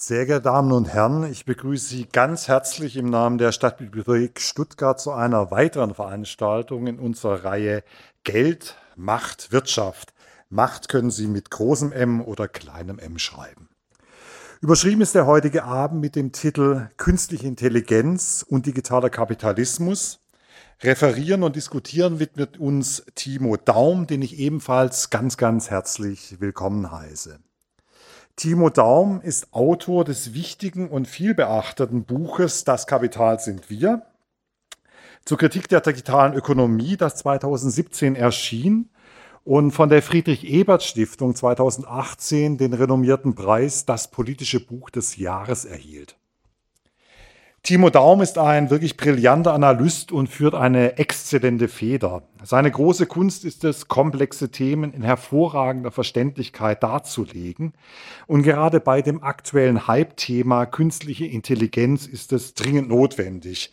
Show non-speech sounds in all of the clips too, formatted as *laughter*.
Sehr geehrte Damen und Herren, ich begrüße Sie ganz herzlich im Namen der Stadtbibliothek Stuttgart zu einer weiteren Veranstaltung in unserer Reihe Geld, Macht, Wirtschaft. Macht können Sie mit großem M oder kleinem m schreiben. Überschrieben ist der heutige Abend mit dem Titel Künstliche Intelligenz und digitaler Kapitalismus. Referieren und diskutieren wird mit uns Timo Daum, den ich ebenfalls ganz, ganz herzlich willkommen heiße. Timo Daum ist Autor des wichtigen und vielbeachteten Buches Das Kapital sind wir. Zur Kritik der digitalen Ökonomie, das 2017 erschien und von der Friedrich-Ebert-Stiftung 2018 den renommierten Preis Das politische Buch des Jahres erhielt. Timo Daum ist ein wirklich brillanter Analyst und führt eine exzellente Feder. Seine große Kunst ist es, komplexe Themen in hervorragender Verständlichkeit darzulegen. Und gerade bei dem aktuellen Hype-Thema künstliche Intelligenz ist es dringend notwendig.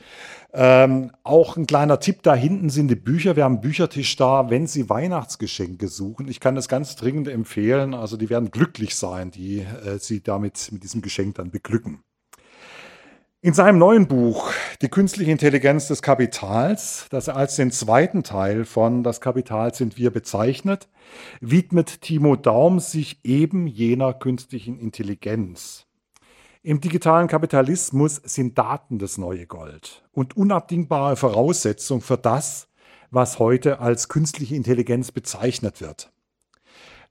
Ähm, auch ein kleiner Tipp, da hinten sind die Bücher. Wir haben einen Büchertisch da, wenn Sie Weihnachtsgeschenke suchen. Ich kann das ganz dringend empfehlen. Also die werden glücklich sein, die äh, Sie damit mit diesem Geschenk dann beglücken. In seinem neuen Buch Die künstliche Intelligenz des Kapitals, das er als den zweiten Teil von Das Kapital sind wir bezeichnet, widmet Timo Daum sich eben jener künstlichen Intelligenz. Im digitalen Kapitalismus sind Daten das neue Gold und unabdingbare Voraussetzung für das, was heute als künstliche Intelligenz bezeichnet wird.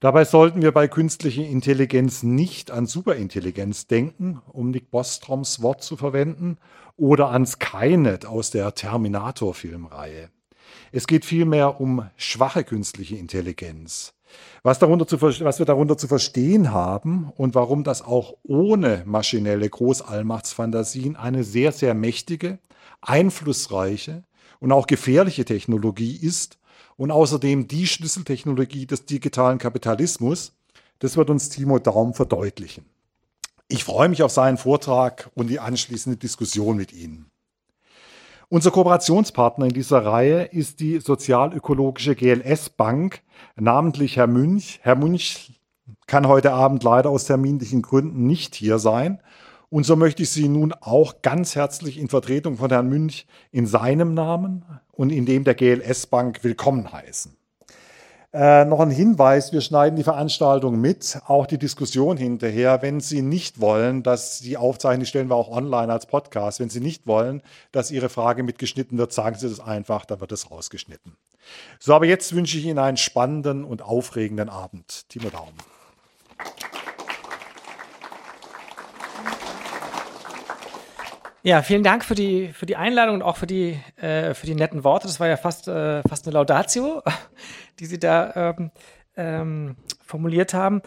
Dabei sollten wir bei künstlicher Intelligenz nicht an Superintelligenz denken, um Nick Bostroms Wort zu verwenden, oder an Skynet aus der Terminator-Filmreihe. Es geht vielmehr um schwache künstliche Intelligenz. Was, darunter zu, was wir darunter zu verstehen haben und warum das auch ohne maschinelle Großallmachtsfantasien eine sehr, sehr mächtige, einflussreiche und auch gefährliche Technologie ist, und außerdem die Schlüsseltechnologie des digitalen Kapitalismus. Das wird uns Timo Daum verdeutlichen. Ich freue mich auf seinen Vortrag und die anschließende Diskussion mit Ihnen. Unser Kooperationspartner in dieser Reihe ist die sozialökologische GLS Bank, namentlich Herr Münch. Herr Münch kann heute Abend leider aus terminlichen Gründen nicht hier sein. Und so möchte ich Sie nun auch ganz herzlich in Vertretung von Herrn Münch in seinem Namen und in dem der GLS Bank willkommen heißen. Äh, noch ein Hinweis, wir schneiden die Veranstaltung mit, auch die Diskussion hinterher. Wenn Sie nicht wollen, dass die Aufzeichnung, die stellen wir auch online als Podcast, wenn Sie nicht wollen, dass Ihre Frage mitgeschnitten wird, sagen Sie das einfach, dann wird es rausgeschnitten. So, aber jetzt wünsche ich Ihnen einen spannenden und aufregenden Abend. Timo Daumen. Ja, vielen Dank für die, für die Einladung und auch für die, äh, für die netten Worte. Das war ja fast, äh, fast eine Laudatio, *laughs* die Sie da ähm, ähm, formuliert haben.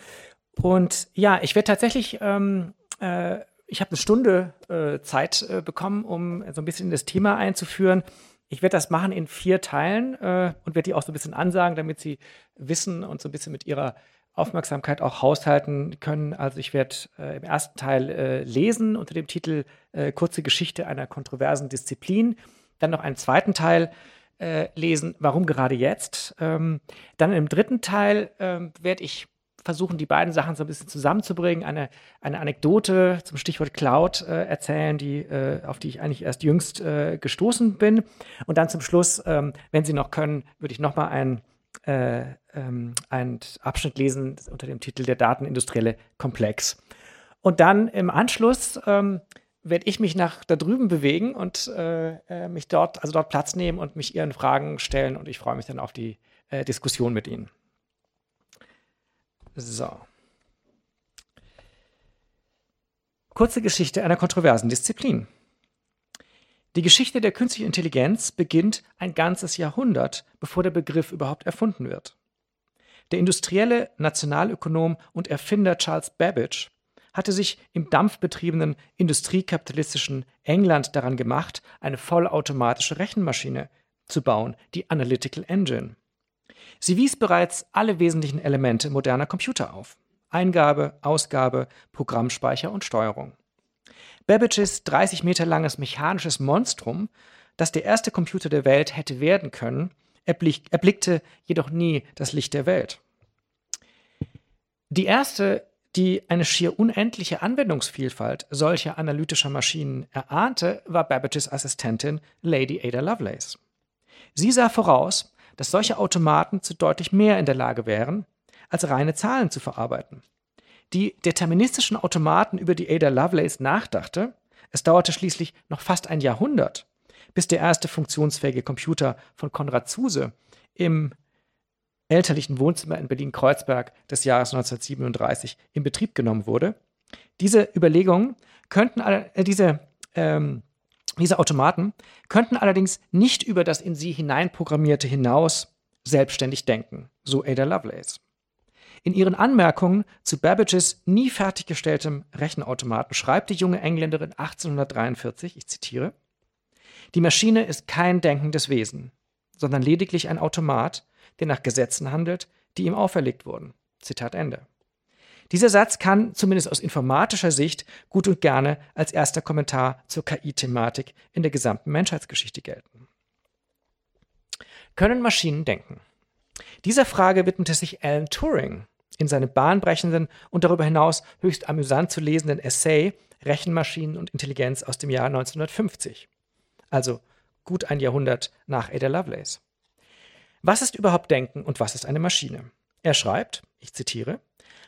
Und ja, ich werde tatsächlich, ähm, äh, ich habe eine Stunde äh, Zeit äh, bekommen, um so ein bisschen in das Thema einzuführen. Ich werde das machen in vier Teilen äh, und werde die auch so ein bisschen ansagen, damit Sie wissen und so ein bisschen mit Ihrer Aufmerksamkeit auch haushalten können. Also ich werde äh, im ersten Teil äh, lesen unter dem Titel äh, Kurze Geschichte einer kontroversen Disziplin. Dann noch einen zweiten Teil äh, lesen, warum gerade jetzt. Ähm, dann im dritten Teil ähm, werde ich versuchen, die beiden Sachen so ein bisschen zusammenzubringen, eine, eine Anekdote zum Stichwort Cloud äh, erzählen, die, äh, auf die ich eigentlich erst jüngst gestoßen bin. Und dann zum Schluss, ähm, wenn Sie noch können, würde ich nochmal einen äh, ähm, einen Abschnitt lesen unter dem Titel Der datenindustrielle Komplex. Und dann im Anschluss ähm, werde ich mich nach da drüben bewegen und äh, äh, mich dort, also dort Platz nehmen und mich Ihren Fragen stellen. Und ich freue mich dann auf die äh, Diskussion mit Ihnen. So. Kurze Geschichte einer kontroversen Disziplin. Die Geschichte der künstlichen Intelligenz beginnt ein ganzes Jahrhundert, bevor der Begriff überhaupt erfunden wird. Der industrielle Nationalökonom und Erfinder Charles Babbage hatte sich im dampfbetriebenen industriekapitalistischen England daran gemacht, eine vollautomatische Rechenmaschine zu bauen, die Analytical Engine. Sie wies bereits alle wesentlichen Elemente moderner Computer auf. Eingabe, Ausgabe, Programmspeicher und Steuerung. Babbages 30 Meter langes mechanisches Monstrum, das der erste Computer der Welt hätte werden können, erblickte jedoch nie das Licht der Welt. Die erste die eine schier unendliche Anwendungsvielfalt solcher analytischer Maschinen erahnte, war Babbages Assistentin Lady Ada Lovelace. Sie sah voraus, dass solche Automaten zu deutlich mehr in der Lage wären, als reine Zahlen zu verarbeiten. Die deterministischen Automaten, über die Ada Lovelace nachdachte, es dauerte schließlich noch fast ein Jahrhundert, bis der erste funktionsfähige Computer von Konrad Zuse im elterlichen Wohnzimmer in Berlin-Kreuzberg des Jahres 1937 in Betrieb genommen wurde. Diese Überlegungen könnten, äh, diese, ähm, diese Automaten könnten allerdings nicht über das in sie hineinprogrammierte hinaus selbstständig denken, so Ada Lovelace. In ihren Anmerkungen zu Babbages nie fertiggestelltem Rechenautomaten schreibt die junge Engländerin 1843, ich zitiere, die Maschine ist kein denkendes Wesen, sondern lediglich ein Automat, der nach Gesetzen handelt, die ihm auferlegt wurden. Zitat Ende. Dieser Satz kann zumindest aus informatischer Sicht gut und gerne als erster Kommentar zur KI-Thematik in der gesamten Menschheitsgeschichte gelten. Können Maschinen denken? Dieser Frage widmete sich Alan Turing in seinem bahnbrechenden und darüber hinaus höchst amüsant zu lesenden Essay Rechenmaschinen und Intelligenz aus dem Jahr 1950, also gut ein Jahrhundert nach Ada Lovelace. Was ist überhaupt Denken und was ist eine Maschine? Er schreibt, ich zitiere,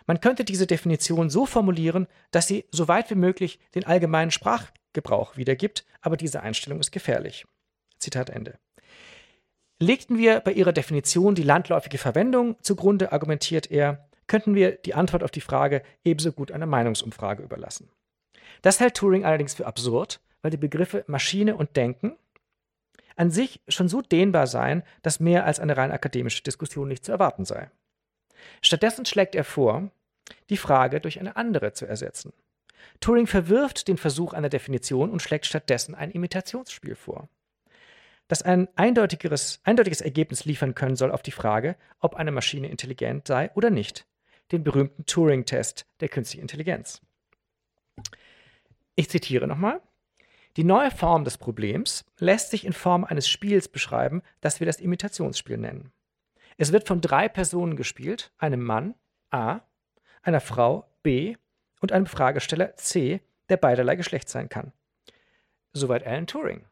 man könnte diese Definition so formulieren, dass sie so weit wie möglich den allgemeinen Sprachgebrauch wiedergibt, aber diese Einstellung ist gefährlich. Zitat Ende. Legten wir bei ihrer Definition die landläufige Verwendung zugrunde, argumentiert er, könnten wir die Antwort auf die Frage ebenso gut einer Meinungsumfrage überlassen. Das hält Turing allerdings für absurd, weil die Begriffe Maschine und Denken an sich schon so dehnbar seien, dass mehr als eine rein akademische Diskussion nicht zu erwarten sei. Stattdessen schlägt er vor, die Frage durch eine andere zu ersetzen. Turing verwirft den Versuch einer Definition und schlägt stattdessen ein Imitationsspiel vor, das ein eindeutigeres, eindeutiges Ergebnis liefern können soll auf die Frage, ob eine Maschine intelligent sei oder nicht, den berühmten Turing-Test der künstlichen Intelligenz. Ich zitiere nochmal. Die neue Form des Problems lässt sich in Form eines Spiels beschreiben, das wir das Imitationsspiel nennen. Es wird von drei Personen gespielt, einem Mann A, einer Frau B und einem Fragesteller C, der beiderlei Geschlecht sein kann. Soweit Alan Turing.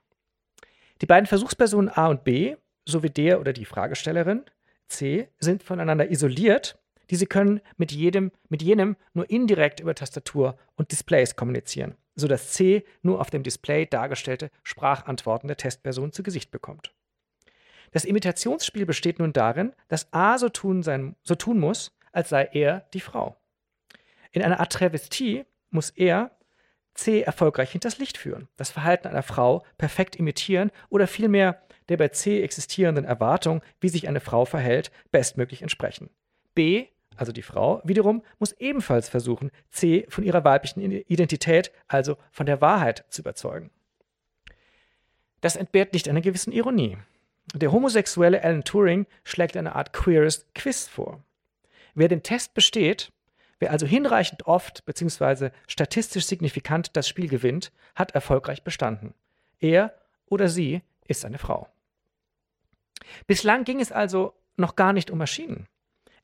Die beiden Versuchspersonen A und B sowie der oder die Fragestellerin C sind voneinander isoliert, diese können mit jedem mit jenem nur indirekt über Tastatur und Displays kommunizieren sodass C nur auf dem Display dargestellte Sprachantworten der Testperson zu Gesicht bekommt. Das Imitationsspiel besteht nun darin, dass A so tun, sein, so tun muss, als sei er die Frau. In einer Art Travestie muss er C erfolgreich hinters Licht führen, das Verhalten einer Frau perfekt imitieren oder vielmehr der bei C existierenden Erwartung, wie sich eine Frau verhält, bestmöglich entsprechen. B also die Frau, wiederum muss ebenfalls versuchen, C von ihrer weiblichen Identität, also von der Wahrheit zu überzeugen. Das entbehrt nicht einer gewissen Ironie. Der homosexuelle Alan Turing schlägt eine Art queeres Quiz vor. Wer den Test besteht, wer also hinreichend oft bzw. statistisch signifikant das Spiel gewinnt, hat erfolgreich bestanden. Er oder sie ist eine Frau. Bislang ging es also noch gar nicht um Maschinen.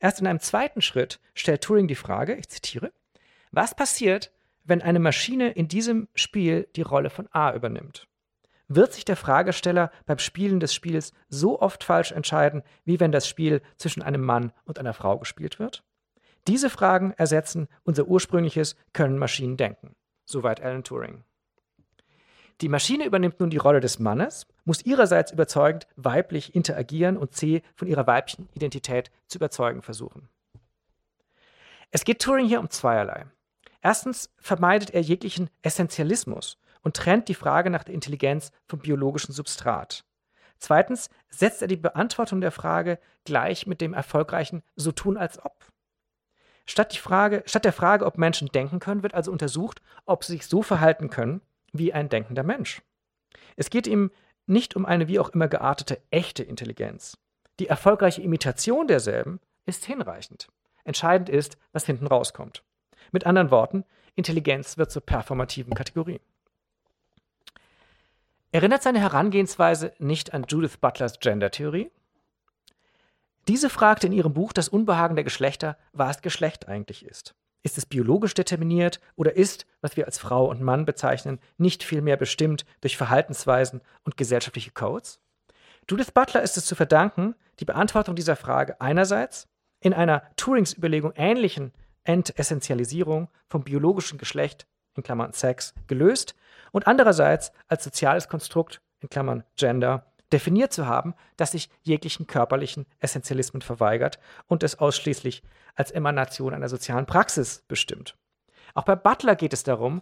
Erst in einem zweiten Schritt stellt Turing die Frage, ich zitiere, was passiert, wenn eine Maschine in diesem Spiel die Rolle von A übernimmt? Wird sich der Fragesteller beim Spielen des Spiels so oft falsch entscheiden, wie wenn das Spiel zwischen einem Mann und einer Frau gespielt wird? Diese Fragen ersetzen unser ursprüngliches Können Maschinen denken. Soweit Alan Turing. Die Maschine übernimmt nun die Rolle des Mannes, muss ihrerseits überzeugend weiblich interagieren und C von ihrer weiblichen Identität zu überzeugen versuchen. Es geht Turing hier um zweierlei. Erstens vermeidet er jeglichen Essentialismus und trennt die Frage nach der Intelligenz vom biologischen Substrat. Zweitens setzt er die Beantwortung der Frage gleich mit dem erfolgreichen So tun als ob. Statt, Frage, statt der Frage, ob Menschen denken können, wird also untersucht, ob sie sich so verhalten können, wie ein denkender Mensch. Es geht ihm nicht um eine wie auch immer geartete echte Intelligenz. Die erfolgreiche Imitation derselben ist hinreichend. Entscheidend ist, was hinten rauskommt. Mit anderen Worten, Intelligenz wird zur performativen Kategorie. Erinnert seine Herangehensweise nicht an Judith Butlers Gender-Theorie? Diese fragte in ihrem Buch Das Unbehagen der Geschlechter, was Geschlecht eigentlich ist. Ist es biologisch determiniert oder ist, was wir als Frau und Mann bezeichnen, nicht vielmehr bestimmt durch Verhaltensweisen und gesellschaftliche Codes? Judith Butler ist es zu verdanken, die Beantwortung dieser Frage einerseits in einer Turings-Überlegung ähnlichen Entessentialisierung vom biologischen Geschlecht in Klammern Sex gelöst und andererseits als soziales Konstrukt in Klammern Gender definiert zu haben, das sich jeglichen körperlichen Essentialismen verweigert und es ausschließlich als Emanation einer sozialen Praxis bestimmt. Auch bei Butler geht es darum,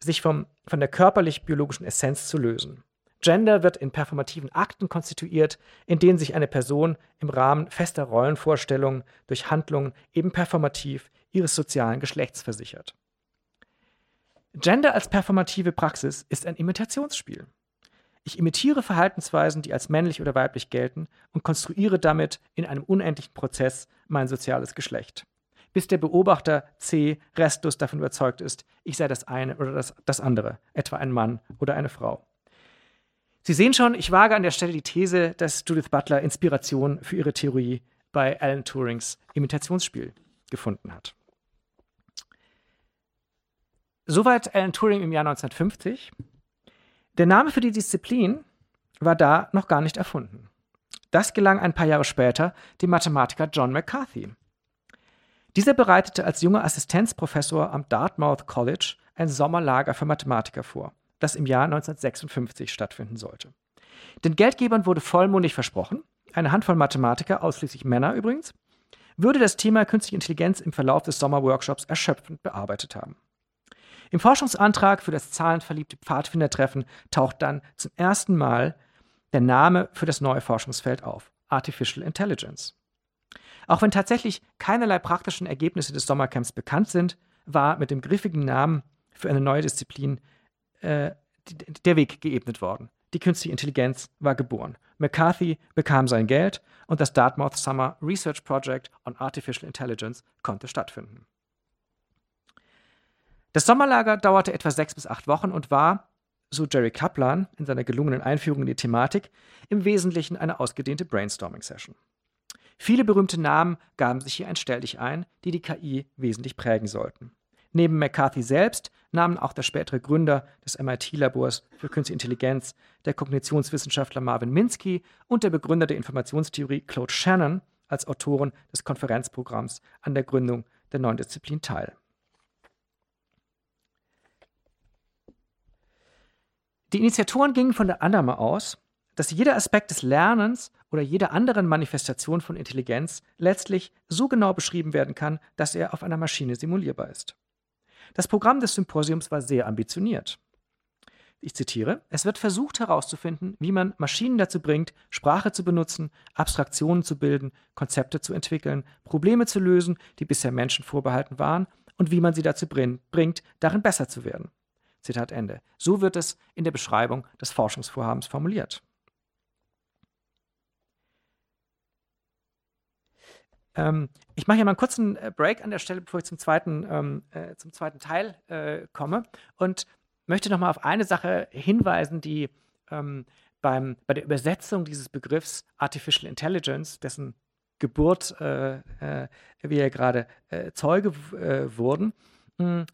sich vom, von der körperlich-biologischen Essenz zu lösen. Gender wird in performativen Akten konstituiert, in denen sich eine Person im Rahmen fester Rollenvorstellungen durch Handlungen eben performativ ihres sozialen Geschlechts versichert. Gender als performative Praxis ist ein Imitationsspiel. Ich imitiere Verhaltensweisen, die als männlich oder weiblich gelten und konstruiere damit in einem unendlichen Prozess mein soziales Geschlecht. Bis der Beobachter C restlos davon überzeugt ist, ich sei das eine oder das, das andere, etwa ein Mann oder eine Frau. Sie sehen schon, ich wage an der Stelle die These, dass Judith Butler Inspiration für ihre Theorie bei Alan Turings Imitationsspiel gefunden hat. Soweit Alan Turing im Jahr 1950. Der Name für die Disziplin war da noch gar nicht erfunden. Das gelang ein paar Jahre später dem Mathematiker John McCarthy. Dieser bereitete als junger Assistenzprofessor am Dartmouth College ein Sommerlager für Mathematiker vor, das im Jahr 1956 stattfinden sollte. Den Geldgebern wurde vollmundig versprochen, eine Handvoll Mathematiker, ausschließlich Männer übrigens, würde das Thema künstliche Intelligenz im Verlauf des Sommerworkshops erschöpfend bearbeitet haben. Im Forschungsantrag für das zahlenverliebte Pfadfindertreffen taucht dann zum ersten Mal der Name für das neue Forschungsfeld auf, Artificial Intelligence. Auch wenn tatsächlich keinerlei praktischen Ergebnisse des Sommercamps bekannt sind, war mit dem griffigen Namen für eine neue Disziplin äh, der Weg geebnet worden. Die künstliche Intelligenz war geboren. McCarthy bekam sein Geld und das Dartmouth Summer Research Project on Artificial Intelligence konnte stattfinden. Das Sommerlager dauerte etwa sechs bis acht Wochen und war, so Jerry Kaplan in seiner gelungenen Einführung in die Thematik, im Wesentlichen eine ausgedehnte Brainstorming-Session. Viele berühmte Namen gaben sich hier ein Stelldich ein, die die KI wesentlich prägen sollten. Neben McCarthy selbst nahmen auch der spätere Gründer des MIT-Labors für Künstliche Intelligenz, der Kognitionswissenschaftler Marvin Minsky und der Begründer der Informationstheorie Claude Shannon als Autoren des Konferenzprogramms an der Gründung der neuen Disziplin teil. Die Initiatoren gingen von der Annahme aus, dass jeder Aspekt des Lernens oder jeder anderen Manifestation von Intelligenz letztlich so genau beschrieben werden kann, dass er auf einer Maschine simulierbar ist. Das Programm des Symposiums war sehr ambitioniert. Ich zitiere, es wird versucht herauszufinden, wie man Maschinen dazu bringt, Sprache zu benutzen, Abstraktionen zu bilden, Konzepte zu entwickeln, Probleme zu lösen, die bisher Menschen vorbehalten waren, und wie man sie dazu bringt, darin besser zu werden. Zitat Ende. So wird es in der Beschreibung des Forschungsvorhabens formuliert. Ähm, ich mache hier mal einen kurzen äh, Break an der Stelle, bevor ich zum zweiten, ähm, äh, zum zweiten Teil äh, komme und möchte nochmal auf eine Sache hinweisen, die ähm, beim, bei der Übersetzung dieses Begriffs Artificial Intelligence, dessen Geburt äh, äh wir ja gerade äh, Zeuge wurden, mh,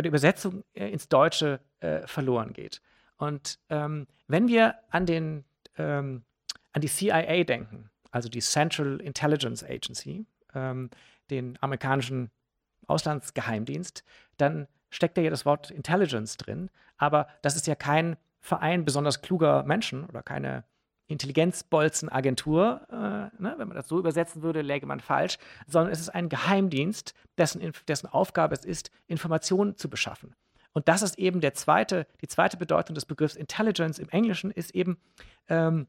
bei der Übersetzung äh, ins Deutsche äh, verloren geht. Und ähm, wenn wir an, den, ähm, an die CIA denken, also die Central Intelligence Agency, ähm, den amerikanischen Auslandsgeheimdienst, dann steckt da ja das Wort Intelligence drin. Aber das ist ja kein Verein besonders kluger Menschen oder keine Intelligenzbolzenagentur, äh, ne, wenn man das so übersetzen würde, läge man falsch, sondern es ist ein Geheimdienst, dessen, dessen Aufgabe es ist, Informationen zu beschaffen. Und das ist eben der zweite, die zweite Bedeutung des Begriffs Intelligence im Englischen ist eben ähm,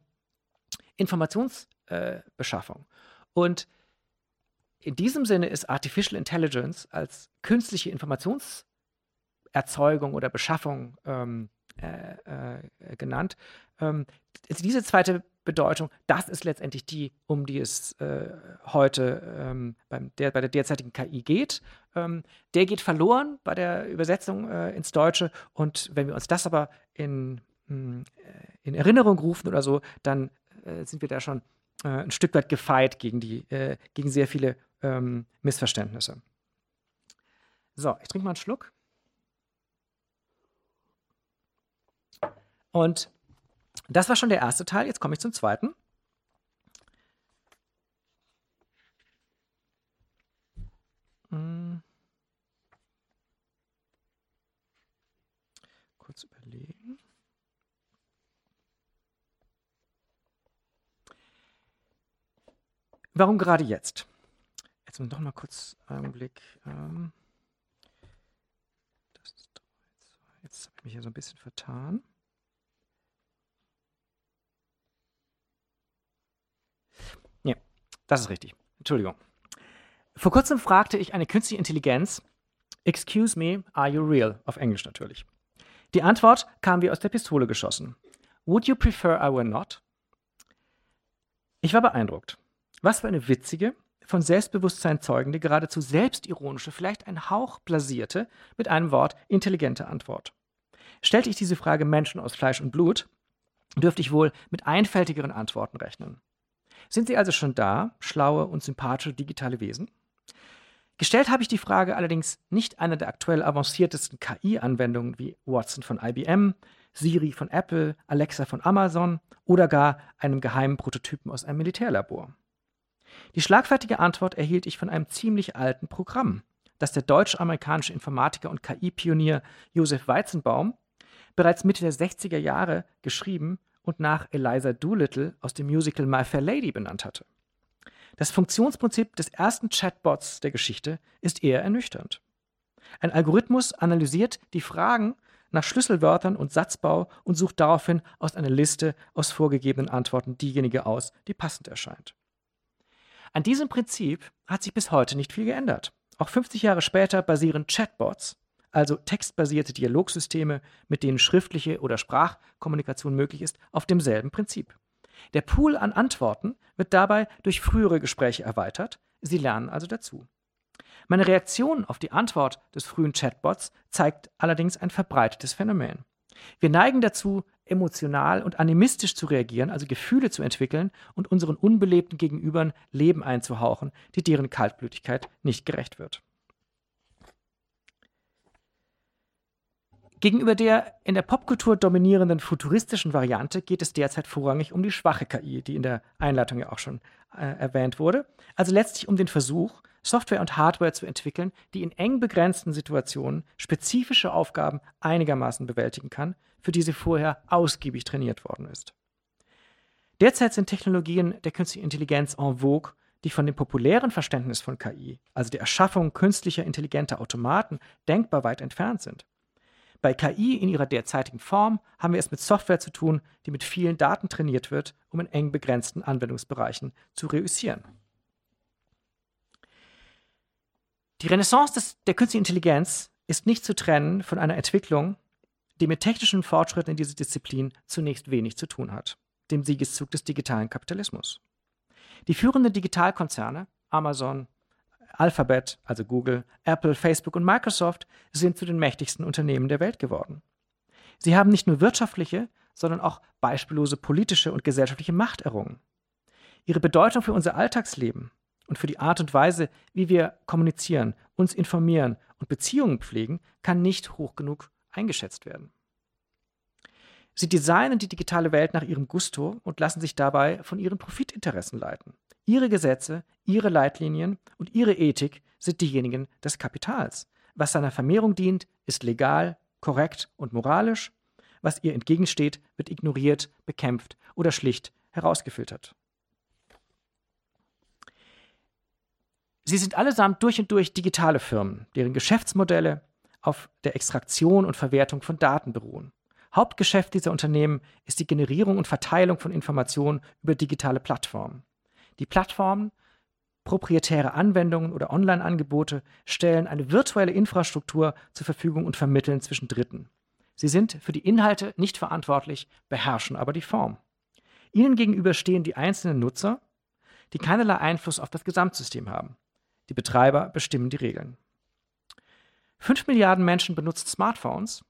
Informationsbeschaffung. Äh, Und in diesem Sinne ist Artificial Intelligence als künstliche Informationserzeugung oder Beschaffung ähm, äh, äh, genannt. Ähm, diese zweite Bedeutung, das ist letztendlich die, um die es äh, heute ähm, beim der, bei der derzeitigen KI geht. Ähm, der geht verloren bei der Übersetzung äh, ins Deutsche. Und wenn wir uns das aber in, mh, hm, äh, in Erinnerung rufen oder so, dann sind wir da schon ein Stück weit gefeit gegen, die, gegen sehr viele ähm, Missverständnisse. So, ich trinke mal einen Schluck. Und das war schon der erste Teil. Jetzt komme ich zum zweiten. Hm. Kurz überlegen. Warum gerade jetzt? Jetzt noch mal kurz einen Blick. Ähm, jetzt habe ich mich hier so ein bisschen vertan. Ja, das ist richtig. Entschuldigung. Vor kurzem fragte ich eine künstliche Intelligenz, Excuse me, are you real? Auf Englisch natürlich. Die Antwort kam wie aus der Pistole geschossen. Would you prefer I were not? Ich war beeindruckt. Was für eine witzige, von Selbstbewusstsein zeugende, geradezu selbstironische, vielleicht ein Hauch blasierte, mit einem Wort intelligente Antwort. Stellte ich diese Frage Menschen aus Fleisch und Blut, dürfte ich wohl mit einfältigeren Antworten rechnen. Sind sie also schon da, schlaue und sympathische digitale Wesen? Gestellt habe ich die Frage allerdings nicht einer der aktuell avanciertesten KI-Anwendungen wie Watson von IBM, Siri von Apple, Alexa von Amazon oder gar einem geheimen Prototypen aus einem Militärlabor. Die schlagfertige Antwort erhielt ich von einem ziemlich alten Programm, das der deutsch-amerikanische Informatiker und KI-Pionier Josef Weizenbaum bereits Mitte der 60er Jahre geschrieben und nach Eliza Doolittle aus dem Musical My Fair Lady benannt hatte. Das Funktionsprinzip des ersten Chatbots der Geschichte ist eher ernüchternd. Ein Algorithmus analysiert die Fragen nach Schlüsselwörtern und Satzbau und sucht daraufhin aus einer Liste aus vorgegebenen Antworten diejenige aus, die passend erscheint. An diesem Prinzip hat sich bis heute nicht viel geändert. Auch 50 Jahre später basieren Chatbots also textbasierte Dialogsysteme, mit denen schriftliche oder Sprachkommunikation möglich ist, auf demselben Prinzip. Der Pool an Antworten wird dabei durch frühere Gespräche erweitert, sie lernen also dazu. Meine Reaktion auf die Antwort des frühen Chatbots zeigt allerdings ein verbreitetes Phänomen. Wir neigen dazu, emotional und animistisch zu reagieren, also Gefühle zu entwickeln und unseren unbelebten Gegenübern Leben einzuhauchen, die deren Kaltblütigkeit nicht gerecht wird. Gegenüber der in der Popkultur dominierenden futuristischen Variante geht es derzeit vorrangig um die schwache KI, die in der Einleitung ja auch schon äh, erwähnt wurde. Also letztlich um den Versuch, Software und Hardware zu entwickeln, die in eng begrenzten Situationen spezifische Aufgaben einigermaßen bewältigen kann, für die sie vorher ausgiebig trainiert worden ist. Derzeit sind Technologien der künstlichen Intelligenz en vogue, die von dem populären Verständnis von KI, also der Erschaffung künstlicher intelligenter Automaten, denkbar weit entfernt sind. Bei KI in ihrer derzeitigen Form haben wir es mit Software zu tun, die mit vielen Daten trainiert wird, um in eng begrenzten Anwendungsbereichen zu reüssieren. Die Renaissance des, der künstlichen Intelligenz ist nicht zu trennen von einer Entwicklung, die mit technischen Fortschritten in dieser Disziplin zunächst wenig zu tun hat, dem Siegeszug des digitalen Kapitalismus. Die führenden Digitalkonzerne, Amazon, Alphabet, also Google, Apple, Facebook und Microsoft sind zu den mächtigsten Unternehmen der Welt geworden. Sie haben nicht nur wirtschaftliche, sondern auch beispiellose politische und gesellschaftliche Macht errungen. Ihre Bedeutung für unser Alltagsleben und für die Art und Weise, wie wir kommunizieren, uns informieren und Beziehungen pflegen, kann nicht hoch genug eingeschätzt werden. Sie designen die digitale Welt nach ihrem Gusto und lassen sich dabei von ihren Profitinteressen leiten. Ihre Gesetze, ihre Leitlinien und ihre Ethik sind diejenigen des Kapitals. Was seiner Vermehrung dient, ist legal, korrekt und moralisch. Was ihr entgegensteht, wird ignoriert, bekämpft oder schlicht herausgefiltert. Sie sind allesamt durch und durch digitale Firmen, deren Geschäftsmodelle auf der Extraktion und Verwertung von Daten beruhen. Hauptgeschäft dieser Unternehmen ist die Generierung und Verteilung von Informationen über digitale Plattformen. Die Plattformen, proprietäre Anwendungen oder Online-Angebote stellen eine virtuelle Infrastruktur zur Verfügung und vermitteln zwischen Dritten. Sie sind für die Inhalte nicht verantwortlich, beherrschen aber die Form. Ihnen gegenüber stehen die einzelnen Nutzer, die keinerlei Einfluss auf das Gesamtsystem haben. Die Betreiber bestimmen die Regeln. Fünf Milliarden Menschen benutzen Smartphones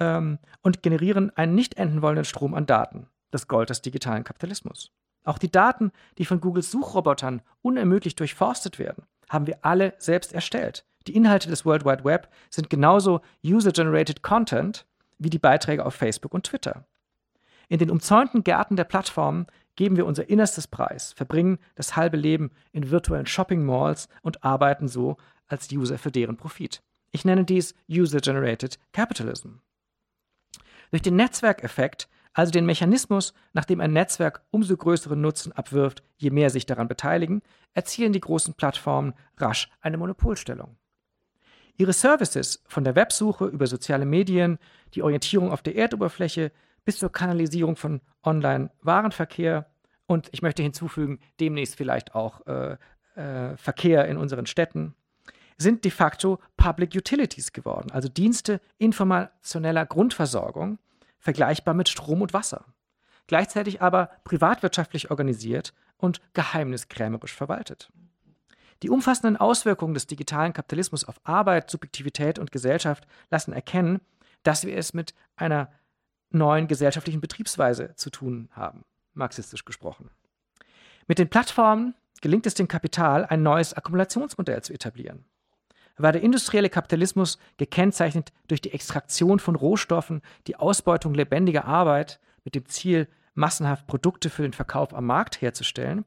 ähm, und generieren einen nicht enden wollenden Strom an Daten, das Gold des digitalen Kapitalismus. Auch die Daten, die von Googles Suchrobotern unermüdlich durchforstet werden, haben wir alle selbst erstellt. Die Inhalte des World Wide Web sind genauso User-Generated Content wie die Beiträge auf Facebook und Twitter. In den umzäunten Gärten der Plattformen geben wir unser Innerstes preis, verbringen das halbe Leben in virtuellen Shopping Malls und arbeiten so als User für deren Profit. Ich nenne dies User-Generated Capitalism. Durch den Netzwerkeffekt, also den Mechanismus, nach dem ein Netzwerk umso größeren Nutzen abwirft, je mehr sich daran beteiligen, erzielen die großen Plattformen rasch eine Monopolstellung. Ihre Services von der Websuche über soziale Medien, die Orientierung auf der Erdoberfläche bis zur Kanalisierung von Online-Warenverkehr und ich möchte hinzufügen, demnächst vielleicht auch äh, äh, Verkehr in unseren Städten, sind de facto Public Utilities geworden, also Dienste informationeller Grundversorgung, vergleichbar mit Strom und Wasser. Gleichzeitig aber privatwirtschaftlich organisiert und geheimniskrämerisch verwaltet. Die umfassenden Auswirkungen des digitalen Kapitalismus auf Arbeit, Subjektivität und Gesellschaft lassen erkennen, dass wir es mit einer neuen gesellschaftlichen Betriebsweise zu tun haben, marxistisch gesprochen. Mit den Plattformen gelingt es dem Kapital, ein neues Akkumulationsmodell zu etablieren. War der industrielle Kapitalismus gekennzeichnet durch die Extraktion von Rohstoffen, die Ausbeutung lebendiger Arbeit mit dem Ziel, massenhaft Produkte für den Verkauf am Markt herzustellen,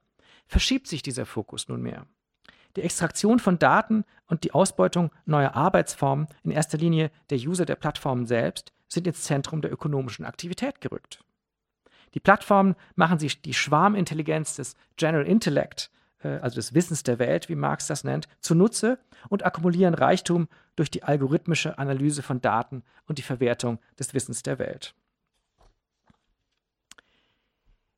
verschiebt sich dieser Fokus nunmehr. Die Extraktion von Daten und die Ausbeutung neuer Arbeitsformen, in erster Linie der User der Plattformen selbst, sind ins Zentrum der ökonomischen Aktivität gerückt. Die Plattformen machen sich die Schwarmintelligenz des General Intellect, also des Wissens der Welt, wie Marx das nennt, zunutze und akkumulieren Reichtum durch die algorithmische Analyse von Daten und die Verwertung des Wissens der Welt.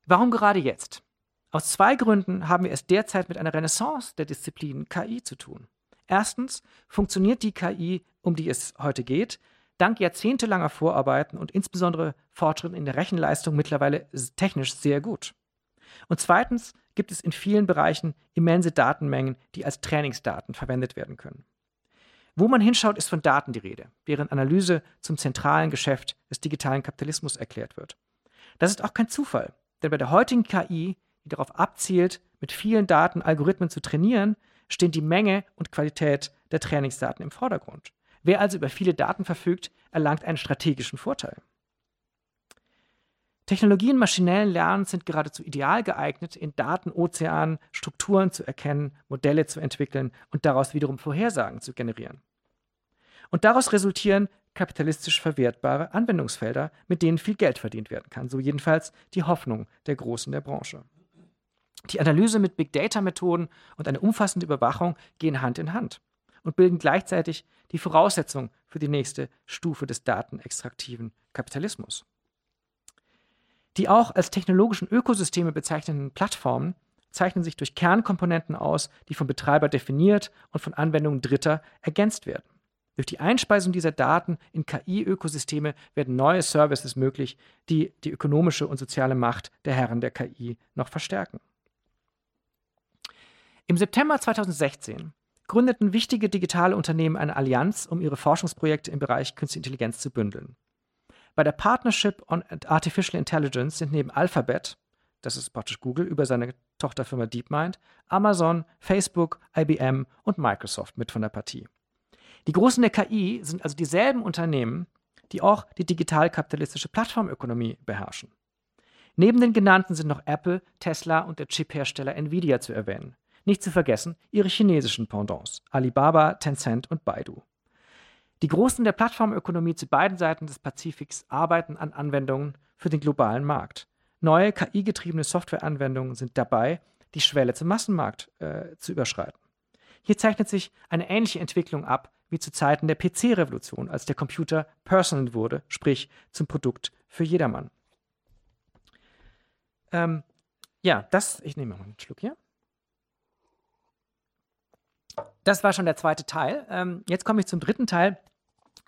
Warum gerade jetzt? Aus zwei Gründen haben wir es derzeit mit einer Renaissance der Disziplin KI zu tun. Erstens funktioniert die KI, um die es heute geht, dank jahrzehntelanger Vorarbeiten und insbesondere Fortschritten in der Rechenleistung mittlerweile technisch sehr gut. Und zweitens gibt es in vielen Bereichen immense Datenmengen, die als Trainingsdaten verwendet werden können. Wo man hinschaut, ist von Daten die Rede, deren Analyse zum zentralen Geschäft des digitalen Kapitalismus erklärt wird. Das ist auch kein Zufall, denn bei der heutigen KI, die darauf abzielt, mit vielen Daten Algorithmen zu trainieren, stehen die Menge und Qualität der Trainingsdaten im Vordergrund. Wer also über viele Daten verfügt, erlangt einen strategischen Vorteil. Technologien maschinellen Lernens sind geradezu ideal geeignet, in Datenozeanen Strukturen zu erkennen, Modelle zu entwickeln und daraus wiederum Vorhersagen zu generieren. Und daraus resultieren kapitalistisch verwertbare Anwendungsfelder, mit denen viel Geld verdient werden kann. So jedenfalls die Hoffnung der Großen der Branche. Die Analyse mit Big Data-Methoden und eine umfassende Überwachung gehen Hand in Hand und bilden gleichzeitig die Voraussetzung für die nächste Stufe des datenextraktiven Kapitalismus. Die auch als technologischen Ökosysteme bezeichneten Plattformen zeichnen sich durch Kernkomponenten aus, die vom Betreiber definiert und von Anwendungen Dritter ergänzt werden. Durch die Einspeisung dieser Daten in KI-Ökosysteme werden neue Services möglich, die die ökonomische und soziale Macht der Herren der KI noch verstärken. Im September 2016 gründeten wichtige digitale Unternehmen eine Allianz, um ihre Forschungsprojekte im Bereich Künstliche Intelligenz zu bündeln. Bei der Partnership on Artificial Intelligence sind neben Alphabet, das ist praktisch Google über seine Tochterfirma DeepMind, Amazon, Facebook, IBM und Microsoft mit von der Partie. Die Großen der KI sind also dieselben Unternehmen, die auch die digital-kapitalistische Plattformökonomie beherrschen. Neben den genannten sind noch Apple, Tesla und der Chiphersteller Nvidia zu erwähnen. Nicht zu vergessen ihre chinesischen Pendants, Alibaba, Tencent und Baidu. Die Großen der Plattformökonomie zu beiden Seiten des Pazifiks arbeiten an Anwendungen für den globalen Markt. Neue KI-getriebene Softwareanwendungen sind dabei, die Schwelle zum Massenmarkt äh, zu überschreiten. Hier zeichnet sich eine ähnliche Entwicklung ab wie zu Zeiten der PC-Revolution, als der Computer personal wurde, sprich zum Produkt für jedermann. Ähm, ja, das, ich nehme mal einen Schluck hier. Das war schon der zweite Teil. Ähm, jetzt komme ich zum dritten Teil.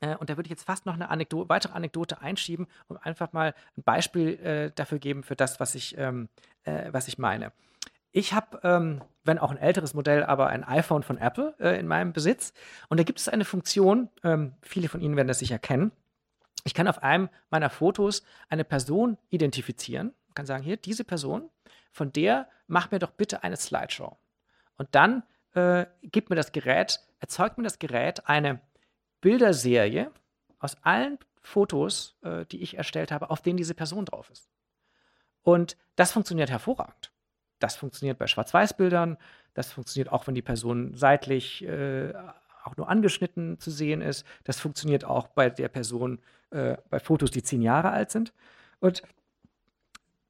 Äh, und da würde ich jetzt fast noch eine Anekdote, weitere Anekdote einschieben und einfach mal ein Beispiel äh, dafür geben für das, was ich, ähm, äh, was ich meine. Ich habe, ähm, wenn auch ein älteres Modell, aber ein iPhone von Apple äh, in meinem Besitz. Und da gibt es eine Funktion, ähm, viele von Ihnen werden das sicher kennen. Ich kann auf einem meiner Fotos eine Person identifizieren. Ich kann sagen, hier, diese Person, von der mach mir doch bitte eine Slideshow. Und dann äh, gibt mir das Gerät erzeugt mir das Gerät eine Bilderserie aus allen Fotos, äh, die ich erstellt habe, auf denen diese Person drauf ist. Und das funktioniert hervorragend. Das funktioniert bei Schwarz-Weiß-Bildern, das funktioniert auch, wenn die Person seitlich äh, auch nur angeschnitten zu sehen ist. Das funktioniert auch bei der Person, äh, bei Fotos, die zehn Jahre alt sind. Und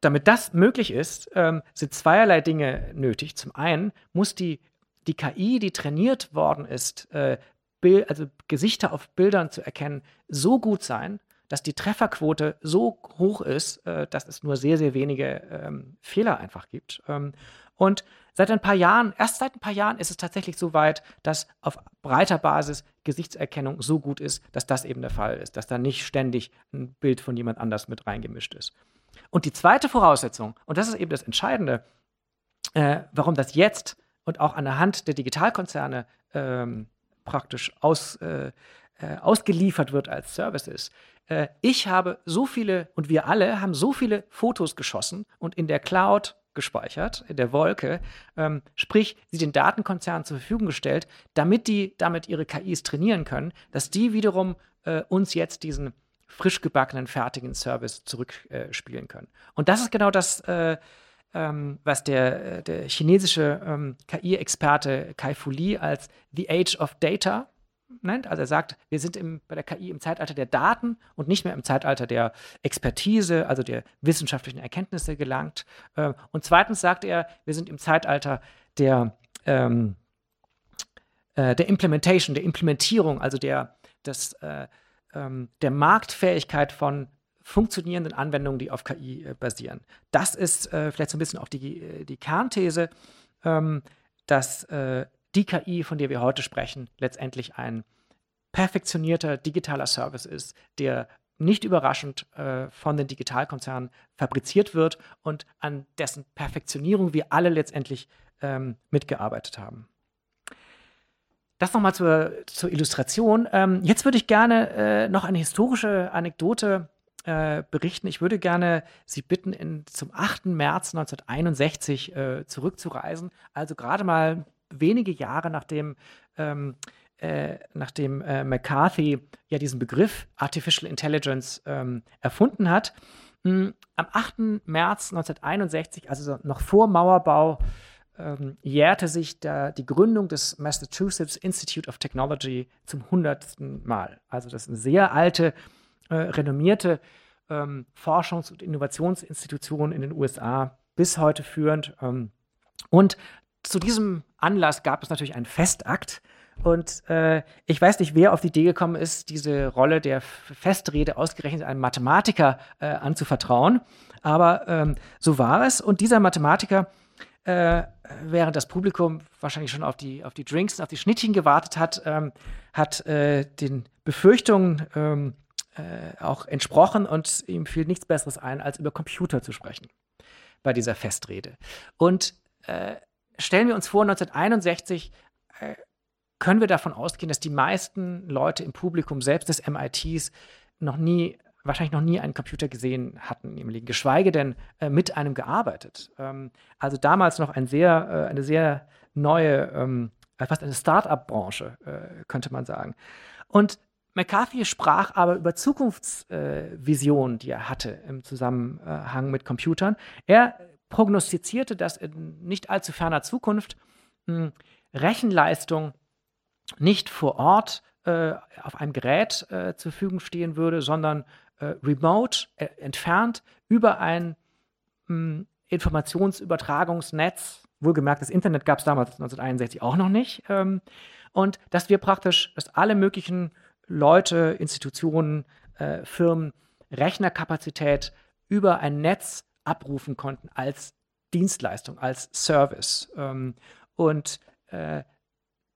damit das möglich ist, ähm, sind zweierlei Dinge nötig. Zum einen muss die, die KI, die trainiert worden ist, äh, Bild, also Gesichter auf Bildern zu erkennen, so gut sein, dass die Trefferquote so hoch ist, äh, dass es nur sehr, sehr wenige ähm, Fehler einfach gibt. Ähm, und seit ein paar Jahren, erst seit ein paar Jahren ist es tatsächlich so weit, dass auf breiter Basis Gesichtserkennung so gut ist, dass das eben der Fall ist, dass da nicht ständig ein Bild von jemand anders mit reingemischt ist. Und die zweite Voraussetzung, und das ist eben das Entscheidende, äh, warum das jetzt und auch an der Hand der Digitalkonzerne ähm, praktisch aus, äh, äh, ausgeliefert wird als Service ist. Äh, ich habe so viele und wir alle haben so viele Fotos geschossen und in der Cloud gespeichert, in der Wolke, ähm, sprich sie den Datenkonzernen zur Verfügung gestellt, damit die damit ihre KIs trainieren können, dass die wiederum äh, uns jetzt diesen frisch gebackenen, fertigen Service zurückspielen äh, können. Und das ist genau das, äh, ähm, was der, äh, der chinesische ähm, KI-Experte Kai Fu Li als The Age of Data nennt. Also er sagt, wir sind im, bei der KI im Zeitalter der Daten und nicht mehr im Zeitalter der Expertise, also der wissenschaftlichen Erkenntnisse gelangt. Äh, und zweitens sagt er, wir sind im Zeitalter der, ähm, äh, der Implementation, der Implementierung, also der, des, äh, ähm, der Marktfähigkeit von funktionierenden Anwendungen, die auf KI äh, basieren. Das ist äh, vielleicht so ein bisschen auch die, äh, die Kernthese, ähm, dass äh, die KI, von der wir heute sprechen, letztendlich ein perfektionierter digitaler Service ist, der nicht überraschend äh, von den Digitalkonzernen fabriziert wird und an dessen Perfektionierung wir alle letztendlich ähm, mitgearbeitet haben. Das nochmal zur, zur Illustration. Ähm, jetzt würde ich gerne äh, noch eine historische Anekdote äh, berichten. Ich würde gerne Sie bitten, in, zum 8. März 1961 äh, zurückzureisen. Also gerade mal wenige Jahre nachdem, ähm, äh, nachdem äh, McCarthy ja diesen Begriff Artificial Intelligence ähm, erfunden hat. Hm, am 8. März 1961, also noch vor Mauerbau, ähm, jährte sich da die Gründung des Massachusetts Institute of Technology zum hundertsten Mal. Also das ist eine sehr alte äh, renommierte ähm, Forschungs- und Innovationsinstitution in den USA, bis heute führend. Ähm, und zu diesem Anlass gab es natürlich einen Festakt. Und äh, ich weiß nicht, wer auf die Idee gekommen ist, diese Rolle der Festrede ausgerechnet einem Mathematiker äh, anzuvertrauen. Aber ähm, so war es. Und dieser Mathematiker, äh, während das Publikum wahrscheinlich schon auf die, auf die Drinks und auf die Schnittchen gewartet hat, ähm, hat äh, den Befürchtungen ähm, äh, auch entsprochen und ihm fiel nichts Besseres ein, als über Computer zu sprechen bei dieser Festrede. Und äh, stellen wir uns vor, 1961 äh, können wir davon ausgehen, dass die meisten Leute im Publikum, selbst des MITs, noch nie, wahrscheinlich noch nie einen Computer gesehen hatten im Leben, geschweige denn äh, mit einem gearbeitet. Ähm, also damals noch ein sehr, äh, eine sehr neue, ähm, fast eine Start-up-Branche, äh, könnte man sagen. Und McCarthy sprach aber über Zukunftsvisionen, äh, die er hatte im Zusammenhang mit Computern. Er prognostizierte, dass in nicht allzu ferner Zukunft mh, hm, Rechenleistung nicht vor Ort äh, auf einem Gerät äh, zur Verfügung stehen würde, sondern äh, remote, äh, entfernt, über ein mh, hm, Informationsübertragungsnetz. Wohlgemerkt, das Internet gab es damals 1961 auch noch nicht. Ähm, und dass wir praktisch, dass alle möglichen Leute, Institutionen, äh, Firmen Rechnerkapazität über ein Netz abrufen konnten als Dienstleistung, als Service. Ähm, und äh,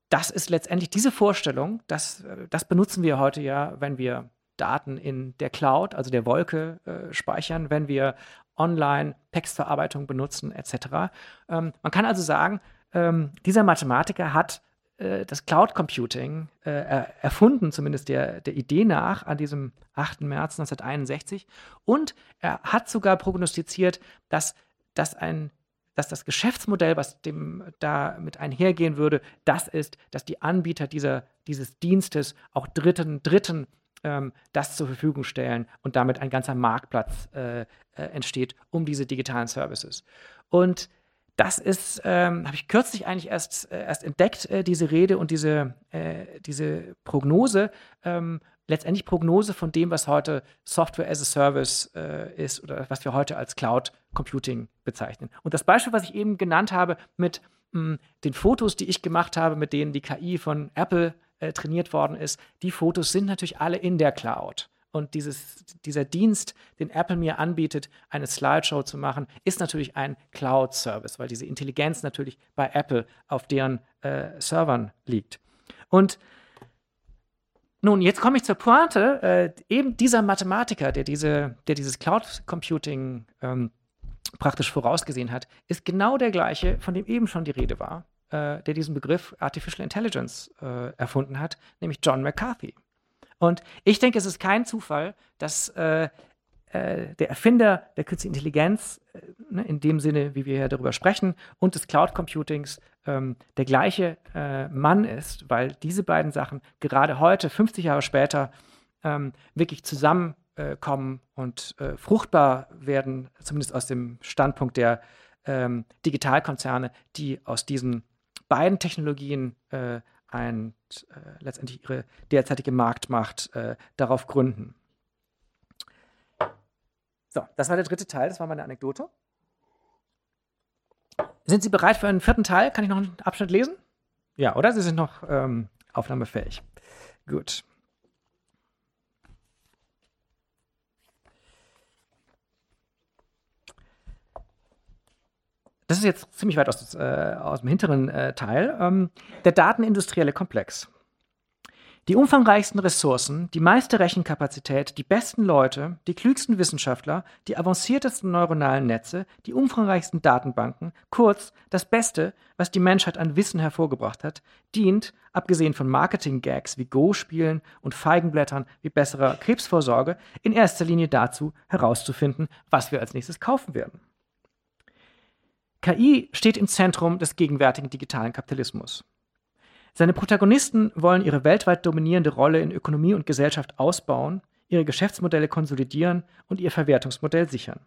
das ist letztendlich diese Vorstellung, das, äh, das benutzen wir heute ja, wenn wir Daten in der Cloud, also der Wolke, äh, speichern, wenn wir online Textverarbeitung benutzen, etc. Ähm, man kann also sagen, ähm, dieser Mathematiker hat das Cloud Computing äh, erfunden, zumindest der, der Idee nach, an diesem 8. März 1961. Und er hat sogar prognostiziert, dass, dass ein dass das Geschäftsmodell, was dem damit einhergehen würde, das ist, dass die Anbieter dieser, dieses Dienstes auch Dritten, Dritten ähm, das zur Verfügung stellen und damit ein ganzer Marktplatz äh, äh, entsteht um diese digitalen Services. Und das ist, ähm, habe ich kürzlich eigentlich erst, äh, erst entdeckt, äh, diese Rede und diese, äh, diese Prognose, ähm, letztendlich Prognose von dem, was heute Software as a Service äh, ist oder was wir heute als Cloud Computing bezeichnen. Und das Beispiel, was ich eben genannt habe mit mh, hm, den Fotos, die ich gemacht habe, mit denen die KI von Apple äh, trainiert worden ist, die Fotos sind natürlich alle in der Cloud. Und dieses, dieser Dienst, den Apple mir anbietet, eine Slideshow zu machen, ist natürlich ein Cloud-Service, weil diese Intelligenz natürlich bei Apple auf deren äh, Servern liegt. Und nun, jetzt komme ich zur Pointe. Äh, eben dieser Mathematiker, der, diese, der dieses Cloud Computing ähm, praktisch vorausgesehen hat, ist genau der gleiche, von dem eben schon die Rede war, äh, der diesen Begriff Artificial Intelligence äh, erfunden hat, nämlich John McCarthy. Und ich denke, es ist kein Zufall, dass äh, äh, der Erfinder der künstlichen Intelligenz, äh, ne, in dem Sinne, wie wir hier darüber sprechen, und des Cloud Computings ähm, der gleiche äh, Mann ist, weil diese beiden Sachen gerade heute, 50 Jahre später, ähm, wirklich zusammenkommen und äh, fruchtbar werden, zumindest aus dem Standpunkt der ähm, Digitalkonzerne, die aus diesen beiden Technologien äh, ein, äh, letztendlich ihre derzeitige Marktmacht darauf gründen. So, das war der dritte Teil, das war meine Anekdote. Sind Sie bereit für einen vierten Teil? Kann ich noch einen Abschnitt lesen? Ja, oder? Sie sind noch ähm, aufnahmefähig. Gut. Das ist jetzt ziemlich weit aus, äh, aus dem hinteren äh, Teil. Ähm, der datenindustrielle Komplex. Die umfangreichsten Ressourcen, die meiste Rechenkapazität, die besten Leute, die klügsten Wissenschaftler, die avanciertesten neuronalen Netze, die umfangreichsten Datenbanken, kurz das Beste, was die Menschheit an Wissen hervorgebracht hat, dient, abgesehen von Marketing-Gags wie Go-Spielen und Feigenblättern wie besserer Krebsvorsorge, in erster Linie dazu, herauszufinden, was wir als nächstes kaufen werden. KI steht im Zentrum des gegenwärtigen digitalen Kapitalismus. Seine Protagonisten wollen ihre weltweit dominierende Rolle in Ökonomie und Gesellschaft ausbauen, ihre Geschäftsmodelle konsolidieren und ihr Verwertungsmodell sichern.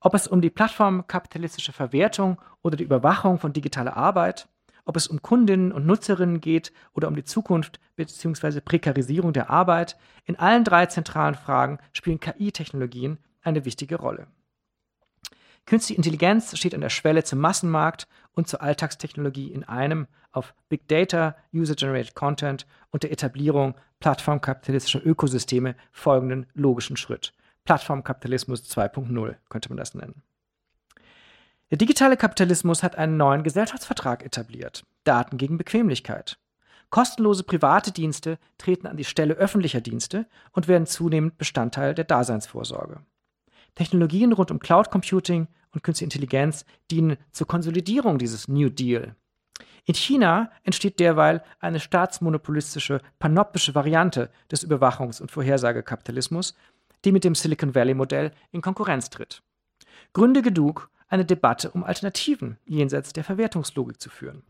Ob es um die plattformkapitalistische Verwertung oder die Überwachung von digitaler Arbeit, ob es um Kundinnen und Nutzerinnen geht oder um die Zukunft bzw. Prekarisierung der Arbeit, in allen drei zentralen Fragen spielen KI-Technologien eine wichtige Rolle. Künstliche Intelligenz steht an der Schwelle zum Massenmarkt und zur Alltagstechnologie in einem auf Big Data, User-Generated Content und der Etablierung plattformkapitalistischer Ökosysteme folgenden logischen Schritt. Plattformkapitalismus 2.0 könnte man das nennen. Der digitale Kapitalismus hat einen neuen Gesellschaftsvertrag etabliert. Daten gegen Bequemlichkeit. Kostenlose private Dienste treten an die Stelle öffentlicher Dienste und werden zunehmend Bestandteil der Daseinsvorsorge. Technologien rund um Cloud Computing und Künstliche Intelligenz dienen zur Konsolidierung dieses New Deal. In China entsteht derweil eine staatsmonopolistische, panoptische Variante des Überwachungs- und Vorhersagekapitalismus, die mit dem Silicon Valley-Modell in Konkurrenz tritt. Gründe genug, eine Debatte um Alternativen jenseits der Verwertungslogik zu führen.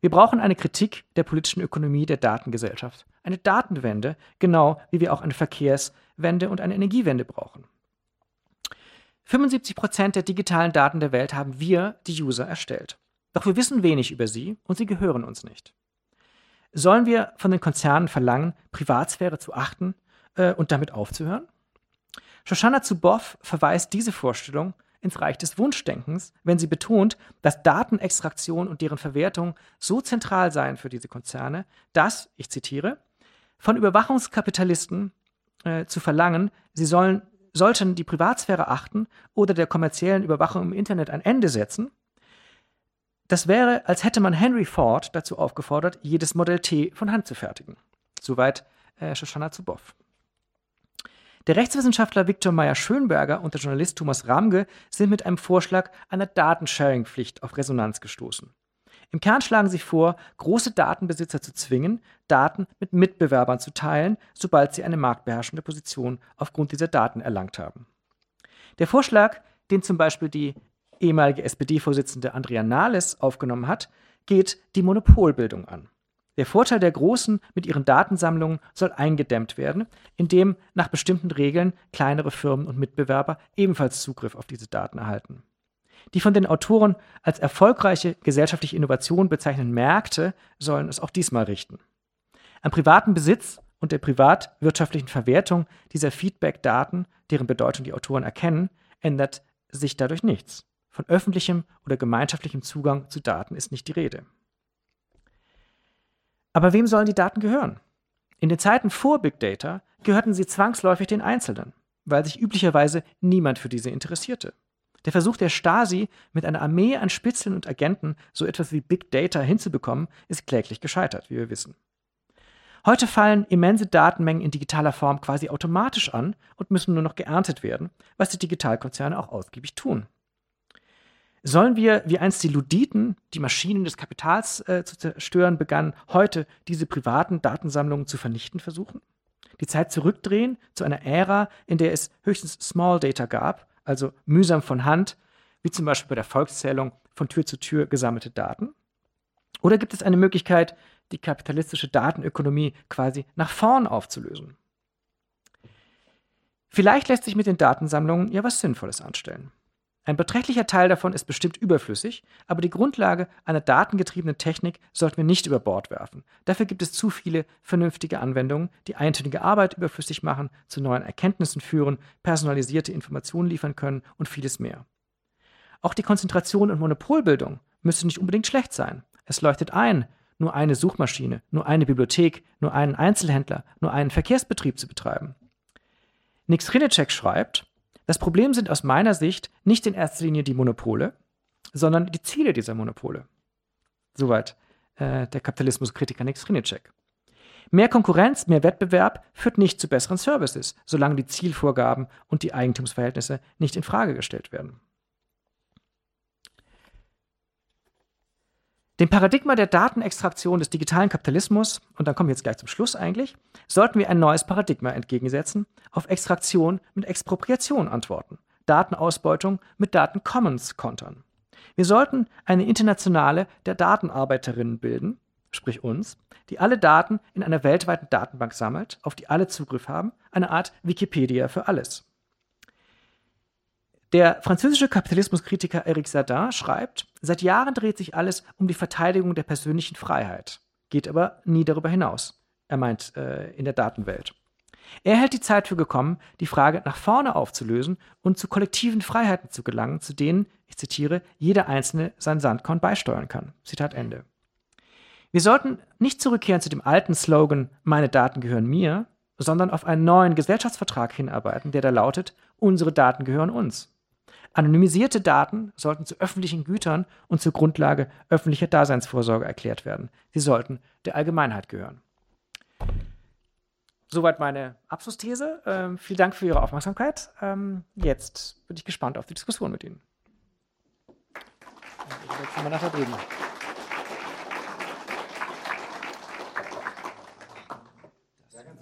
Wir brauchen eine Kritik der politischen Ökonomie der Datengesellschaft, eine Datenwende, genau wie wir auch eine Verkehrswende und eine Energiewende brauchen. 75 Prozent der digitalen Daten der Welt haben wir, die User, erstellt. Doch wir wissen wenig über sie und sie gehören uns nicht. Sollen wir von den Konzernen verlangen, Privatsphäre zu achten äh, und damit aufzuhören? Shoshana Zuboff verweist diese Vorstellung ins Reich des Wunschdenkens, wenn sie betont, dass Datenextraktion und deren Verwertung so zentral seien für diese Konzerne, dass, ich zitiere, von Überwachungskapitalisten äh, zu verlangen, sie sollen sollten die Privatsphäre achten oder der kommerziellen Überwachung im Internet ein Ende setzen, das wäre, als hätte man Henry Ford dazu aufgefordert, jedes Modell T von Hand zu fertigen. Soweit äh, Shoshana Zuboff. Der Rechtswissenschaftler Viktor Meyer-Schönberger und der Journalist Thomas Ramge sind mit einem Vorschlag einer Datensharing-Pflicht auf Resonanz gestoßen. Im Kern schlagen sie vor, große Datenbesitzer zu zwingen, Daten mit Mitbewerbern zu teilen, sobald sie eine marktbeherrschende Position aufgrund dieser Daten erlangt haben. Der Vorschlag, den zum Beispiel die ehemalige SPD-Vorsitzende Andrea Nahles aufgenommen hat, geht die Monopolbildung an. Der Vorteil der Großen mit ihren Datensammlungen soll eingedämmt werden, indem nach bestimmten Regeln kleinere Firmen und Mitbewerber ebenfalls Zugriff auf diese Daten erhalten. Die von den Autoren als erfolgreiche gesellschaftliche Innovation bezeichneten Märkte sollen es auch diesmal richten. Am privaten Besitz und der privatwirtschaftlichen Verwertung dieser Feedback-Daten, deren Bedeutung die Autoren erkennen, ändert sich dadurch nichts. Von öffentlichem oder gemeinschaftlichem Zugang zu Daten ist nicht die Rede. Aber wem sollen die Daten gehören? In den Zeiten vor Big Data gehörten sie zwangsläufig den Einzelnen, weil sich üblicherweise niemand für diese interessierte. Der Versuch der Stasi, mit einer Armee an Spitzeln und Agenten so etwas wie Big Data hinzubekommen, ist kläglich gescheitert, wie wir wissen. Heute fallen immense Datenmengen in digitaler Form quasi automatisch an und müssen nur noch geerntet werden, was die Digitalkonzerne auch ausgiebig tun. Sollen wir, wie einst die Luditen, die Maschinen des Kapitals äh, zu zerstören begannen, heute diese privaten Datensammlungen zu vernichten versuchen? Die Zeit zurückdrehen zu einer Ära, in der es höchstens Small Data gab, also mühsam von Hand, wie zum Beispiel bei der Volkszählung von Tür zu Tür gesammelte Daten? Oder gibt es eine Möglichkeit, die kapitalistische Datenökonomie quasi nach vorn aufzulösen? Vielleicht lässt sich mit den Datensammlungen ja was Sinnvolles anstellen. Ein beträchtlicher Teil davon ist bestimmt überflüssig, aber die Grundlage einer datengetriebenen Technik sollten wir nicht über Bord werfen. Dafür gibt es zu viele vernünftige Anwendungen, die eintönige Arbeit überflüssig machen, zu neuen Erkenntnissen führen, personalisierte Informationen liefern können und vieles mehr. Auch die Konzentration und Monopolbildung müsste nicht unbedingt schlecht sein. Es leuchtet ein, nur eine Suchmaschine, nur eine Bibliothek, nur einen Einzelhändler, nur einen Verkehrsbetrieb zu betreiben. Nix Hrinecek schreibt, das Problem sind aus meiner Sicht nicht in erster Linie die Monopole, sondern die Ziele dieser Monopole. Soweit äh, der Kapitalismuskritiker Nix Hrinecek. Mehr Konkurrenz, mehr Wettbewerb führt nicht zu besseren Services, solange die Zielvorgaben und die Eigentumsverhältnisse nicht in Frage gestellt werden. Dem Paradigma der Datenextraktion des digitalen Kapitalismus, und dann kommen wir jetzt gleich zum Schluss eigentlich, sollten wir ein neues Paradigma entgegensetzen, auf Extraktion mit Expropriation antworten, Datenausbeutung mit Datencommons kontern. Wir sollten eine internationale der Datenarbeiterinnen bilden, sprich uns, die alle Daten in einer weltweiten Datenbank sammelt, auf die alle Zugriff haben, eine Art Wikipedia für alles. Der französische Kapitalismuskritiker Eric Sadin schreibt, seit Jahren dreht sich alles um die Verteidigung der persönlichen Freiheit, geht aber nie darüber hinaus. Er meint äh, in der Datenwelt. Er hält die Zeit für gekommen, die Frage nach vorne aufzulösen und zu kollektiven Freiheiten zu gelangen, zu denen, ich zitiere, jeder Einzelne sein Sandkorn beisteuern kann. Zitat Ende. Wir sollten nicht zurückkehren zu dem alten Slogan, meine Daten gehören mir, sondern auf einen neuen Gesellschaftsvertrag hinarbeiten, der da lautet, unsere Daten gehören uns. Anonymisierte Daten sollten zu öffentlichen Gütern und zur Grundlage öffentlicher Daseinsvorsorge erklärt werden. Sie sollten der Allgemeinheit gehören. Soweit meine Abschlussthese. Ähm, vielen Dank für Ihre Aufmerksamkeit. Ähm, jetzt bin ich gespannt auf die Diskussion mit Ihnen. Ich wechsle mal nach da drüben.